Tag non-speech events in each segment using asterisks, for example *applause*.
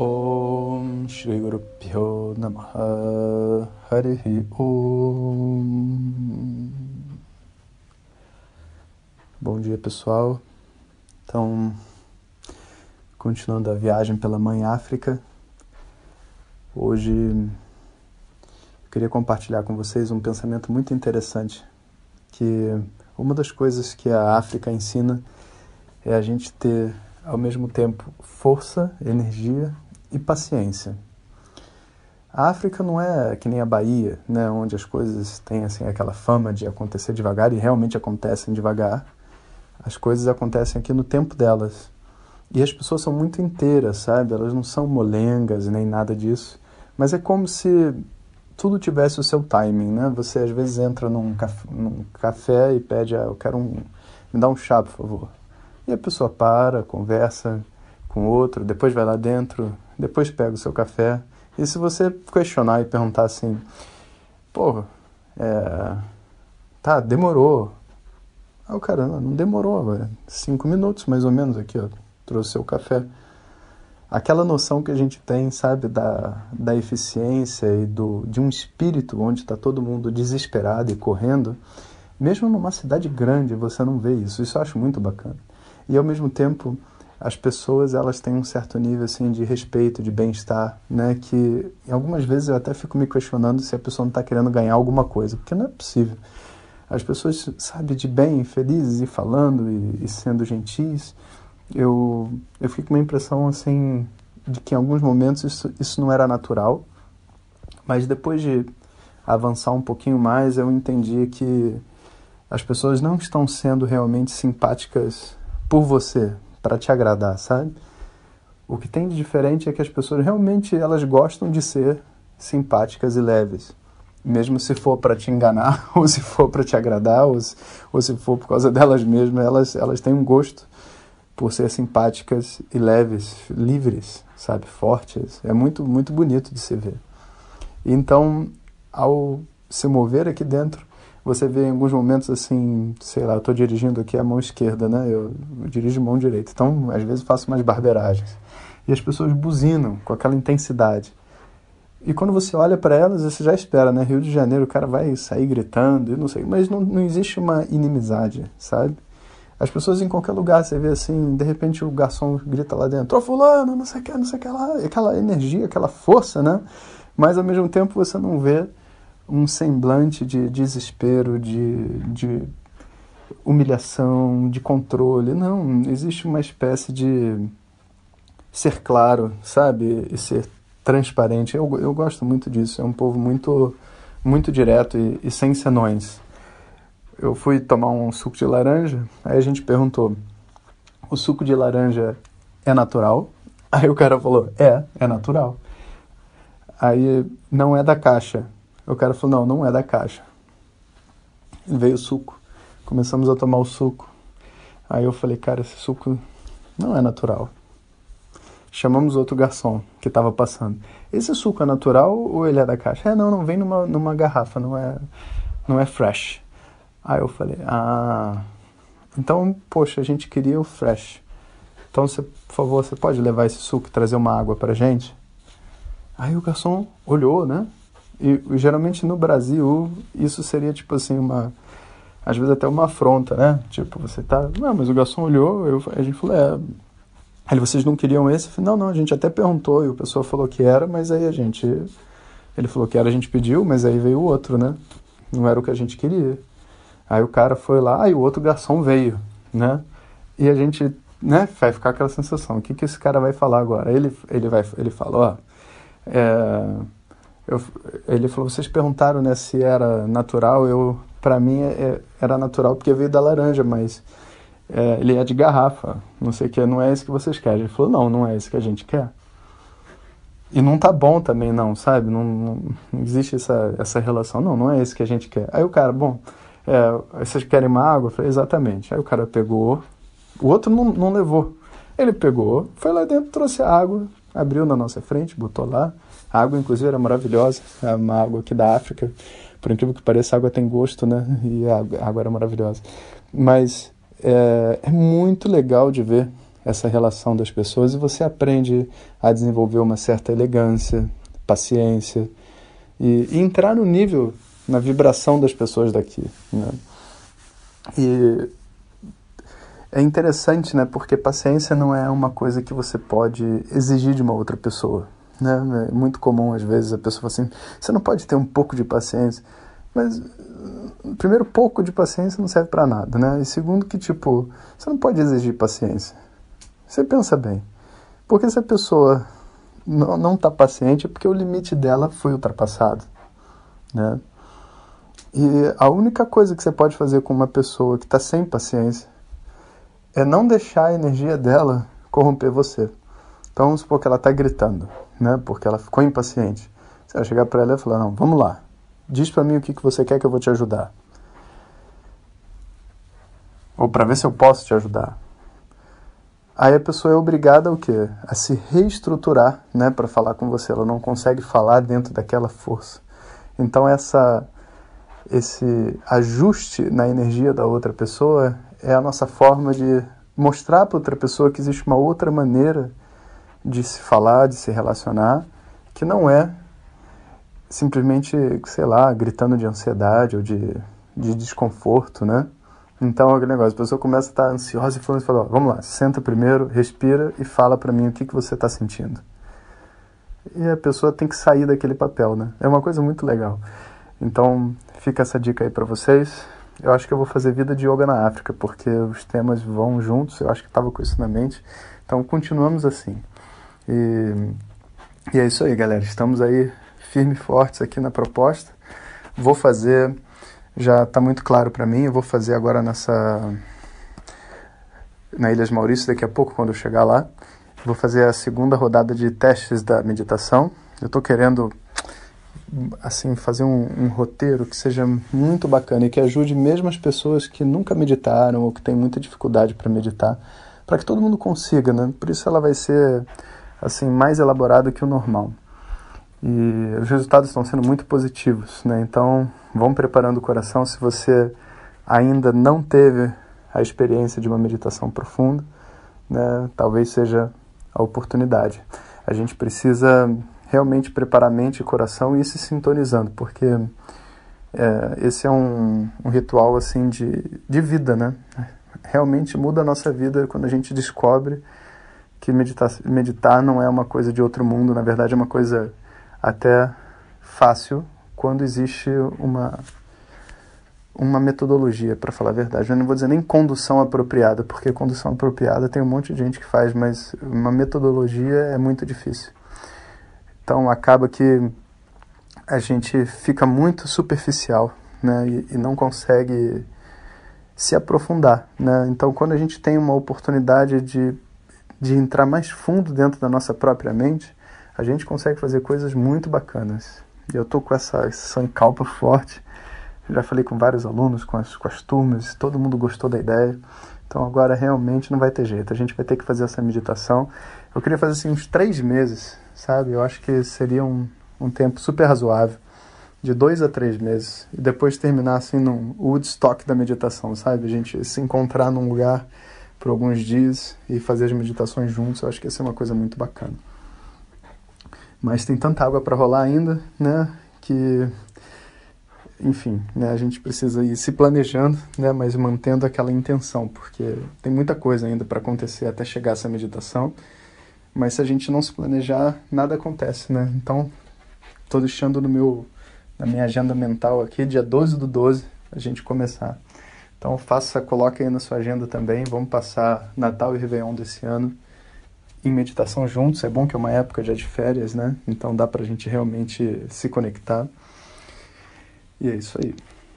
Om Shri Guru Pyo Namaha Harihi Om Bom dia pessoal, então continuando a viagem pela Mãe África, hoje eu queria compartilhar com vocês um pensamento muito interessante, que uma das coisas que a África ensina é a gente ter ao mesmo tempo força, energia e paciência. A África não é que nem a Bahia, né, onde as coisas têm assim aquela fama de acontecer devagar e realmente acontecem devagar. As coisas acontecem aqui no tempo delas. E as pessoas são muito inteiras, sabe? Elas não são molengas nem nada disso. Mas é como se tudo tivesse o seu timing, né? Você às vezes entra num café, num café e pede, ah, eu quero um, me dá um chá, por favor. E a pessoa para, conversa com outro, depois vai lá dentro, depois pega o seu café. E se você questionar e perguntar assim, pô, é, tá, demorou. Ah, o cara, não, não demorou, é cinco minutos mais ou menos aqui, ó, trouxe seu café. Aquela noção que a gente tem, sabe, da, da eficiência e do, de um espírito onde está todo mundo desesperado e correndo, mesmo numa cidade grande você não vê isso. Isso eu acho muito bacana. E ao mesmo tempo, as pessoas elas têm um certo nível assim de respeito, de bem-estar, né? Que algumas vezes eu até fico me questionando se a pessoa não está querendo ganhar alguma coisa, porque não é possível. As pessoas, sabe, de bem, felizes e falando e, e sendo gentis, eu eu fico com uma impressão assim de que em alguns momentos isso isso não era natural, mas depois de avançar um pouquinho mais, eu entendi que as pessoas não estão sendo realmente simpáticas por você, para te agradar, sabe? O que tem de diferente é que as pessoas realmente elas gostam de ser simpáticas e leves, mesmo se for para te enganar *laughs* ou se for para te agradar ou se, ou se for por causa delas mesmas, elas elas têm um gosto por ser simpáticas e leves, livres, sabe, fortes. É muito muito bonito de se ver. Então, ao se mover aqui dentro, você vê em alguns momentos assim, sei lá, eu estou dirigindo aqui a mão esquerda, né? Eu, dirijo mão direita. Então, às vezes faço umas barberagens. E as pessoas buzinam com aquela intensidade. E quando você olha para elas, você já espera, né? Rio de Janeiro, o cara vai sair gritando, eu não sei. Mas não, não existe uma inimizade, sabe? As pessoas em qualquer lugar, você vê assim, de repente o garçom grita lá dentro, ô fulano, não sei o que, não sei o que lá. Aquela energia, aquela força, né? Mas ao mesmo tempo você não vê um semblante de desespero, de, de humilhação, de controle. Não, existe uma espécie de ser claro, sabe? E ser transparente. Eu, eu gosto muito disso. É um povo muito, muito direto e, e sem senões. Eu fui tomar um suco de laranja, aí a gente perguntou: o suco de laranja é natural? Aí o cara falou: é, é natural. Aí não é da caixa. O cara falou: não, não é da caixa. Veio o suco. Começamos a tomar o suco. Aí eu falei: cara, esse suco não é natural. Chamamos outro garçom que estava passando. Esse suco é natural ou ele é da caixa? É, não, não vem numa, numa garrafa, não é, não é fresh. Aí eu falei: ah, então, poxa, a gente queria o fresh. Então, você, por favor, você pode levar esse suco e trazer uma água pra gente? Aí o garçom olhou, né? E geralmente no Brasil isso seria tipo assim uma às vezes até uma afronta, né? Tipo, você tá, não, mas o garçom olhou, eu, a gente falou, é, ele vocês não queriam esse? Eu falei, não, não, a gente até perguntou e o pessoal falou que era, mas aí a gente ele falou que era, a gente pediu, mas aí veio o outro, né? Não era o que a gente queria. Aí o cara foi lá e o outro garçom veio, né? E a gente, né, vai ficar aquela sensação, o que que esse cara vai falar agora? Ele ele vai ele falou, ó, é, eu, ele falou, vocês perguntaram né, se era natural, eu para mim é, era natural porque veio da laranja, mas é, ele é de garrafa, não sei o que, não é esse que vocês querem. Ele falou, não, não é esse que a gente quer. e não tá bom também, não, sabe? Não, não, não, existe essa, essa relação. Não, não é isso que a gente quer. Aí o cara, bom, é, vocês querem uma água? Eu falei, exatamente. Aí o cara pegou, o outro não, não levou. Ele pegou, foi lá dentro, trouxe a água, abriu na nossa frente, botou lá. A água, inclusive, era maravilhosa. É uma água aqui da África. Por incrível que pareça, a água tem gosto, né? E a água era maravilhosa. Mas é, é muito legal de ver essa relação das pessoas e você aprende a desenvolver uma certa elegância, paciência e, e entrar no nível, na vibração das pessoas daqui. Né? E é interessante, né? Porque paciência não é uma coisa que você pode exigir de uma outra pessoa. Né? É muito comum, às vezes, a pessoa fala assim: você não pode ter um pouco de paciência. Mas, primeiro, pouco de paciência não serve para nada, né? E segundo, que, tipo, você não pode exigir paciência. Você pensa bem. Porque se a pessoa não está paciente é porque o limite dela foi ultrapassado, né? E a única coisa que você pode fazer com uma pessoa que está sem paciência é não deixar a energia dela corromper você. Então vamos supor que ela está gritando, né? Porque ela ficou impaciente. Você vai chegar para ela e falar: Não, vamos lá. Diz para mim o que, que você quer que eu vou te ajudar. Ou para ver se eu posso te ajudar. Aí a pessoa é obrigada o quê? A se reestruturar, né, para falar com você. Ela não consegue falar dentro daquela força. Então essa esse ajuste na energia da outra pessoa é a nossa forma de mostrar para outra pessoa que existe uma outra maneira de se falar, de se relacionar, que não é simplesmente, sei lá, gritando de ansiedade ou de, de desconforto, né? Então, aquele negócio, a pessoa começa a estar ansiosa e fala, vamos lá, senta primeiro, respira e fala para mim o que, que você está sentindo. E a pessoa tem que sair daquele papel, né? É uma coisa muito legal. Então, fica essa dica aí para vocês. Eu acho que eu vou fazer vida de yoga na África, porque os temas vão juntos, eu acho que estava com isso na mente. Então, continuamos assim. E, e é isso aí, galera. Estamos aí firmes e fortes aqui na proposta. Vou fazer, já está muito claro para mim, eu vou fazer agora nessa na Ilhas Maurício daqui a pouco, quando eu chegar lá. Vou fazer a segunda rodada de testes da meditação. Eu estou querendo assim fazer um, um, roteiro que seja muito bacana e que ajude mesmo as pessoas que nunca meditaram ou que têm muita dificuldade para meditar, para que todo mundo consiga, né? Por isso ela vai ser assim mais elaborada que o normal. E os resultados estão sendo muito positivos, né? Então, vão preparando o coração se você ainda não teve a experiência de uma meditação profunda, né? Talvez seja a oportunidade. A gente precisa realmente preparar mente e coração e ir se sintonizando, porque é, esse é um, um, ritual assim de, de vida, né? Realmente muda a nossa vida quando a gente descobre que meditar, meditar não é uma coisa de outro mundo, na verdade é uma coisa até fácil quando existe uma uma metodologia, para falar a verdade. Eu não vou dizer nem condução apropriada, porque condução apropriada tem um monte de gente que faz, mas uma metodologia é muito difícil. Então acaba que a gente fica muito superficial né, e, e não consegue se aprofundar. Né? Então quando a gente tem uma oportunidade de, de entrar mais fundo dentro da nossa própria mente, a gente consegue fazer coisas muito bacanas. E eu tô com essa calpa *laughs* forte. Já falei com vários alunos, com as, com as turmas, todo mundo gostou da ideia. Então agora realmente não vai ter jeito. A gente vai ter que fazer essa meditação. Eu queria fazer assim uns três meses, sabe? Eu acho que seria um, um tempo super razoável. De dois a três meses. E depois terminar assim num Woodstock da meditação, sabe? A gente se encontrar num lugar por alguns dias e fazer as meditações juntos. Eu acho que ia ser uma coisa muito bacana. Mas tem tanta água para rolar ainda, né? Que, enfim, né, a gente precisa ir se planejando, né? Mas mantendo aquela intenção, porque tem muita coisa ainda para acontecer até chegar essa meditação. Mas se a gente não se planejar, nada acontece, né? Então, estou deixando no meu, na minha agenda mental aqui, dia 12 do 12, a gente começar. Então, faça, coloque aí na sua agenda também. Vamos passar Natal e Réveillon desse ano em meditação juntos. É bom que é uma época já de férias, né? Então dá para a gente realmente se conectar. E é isso aí.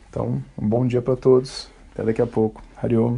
Então, um bom dia para todos. Até daqui a pouco. Hariom.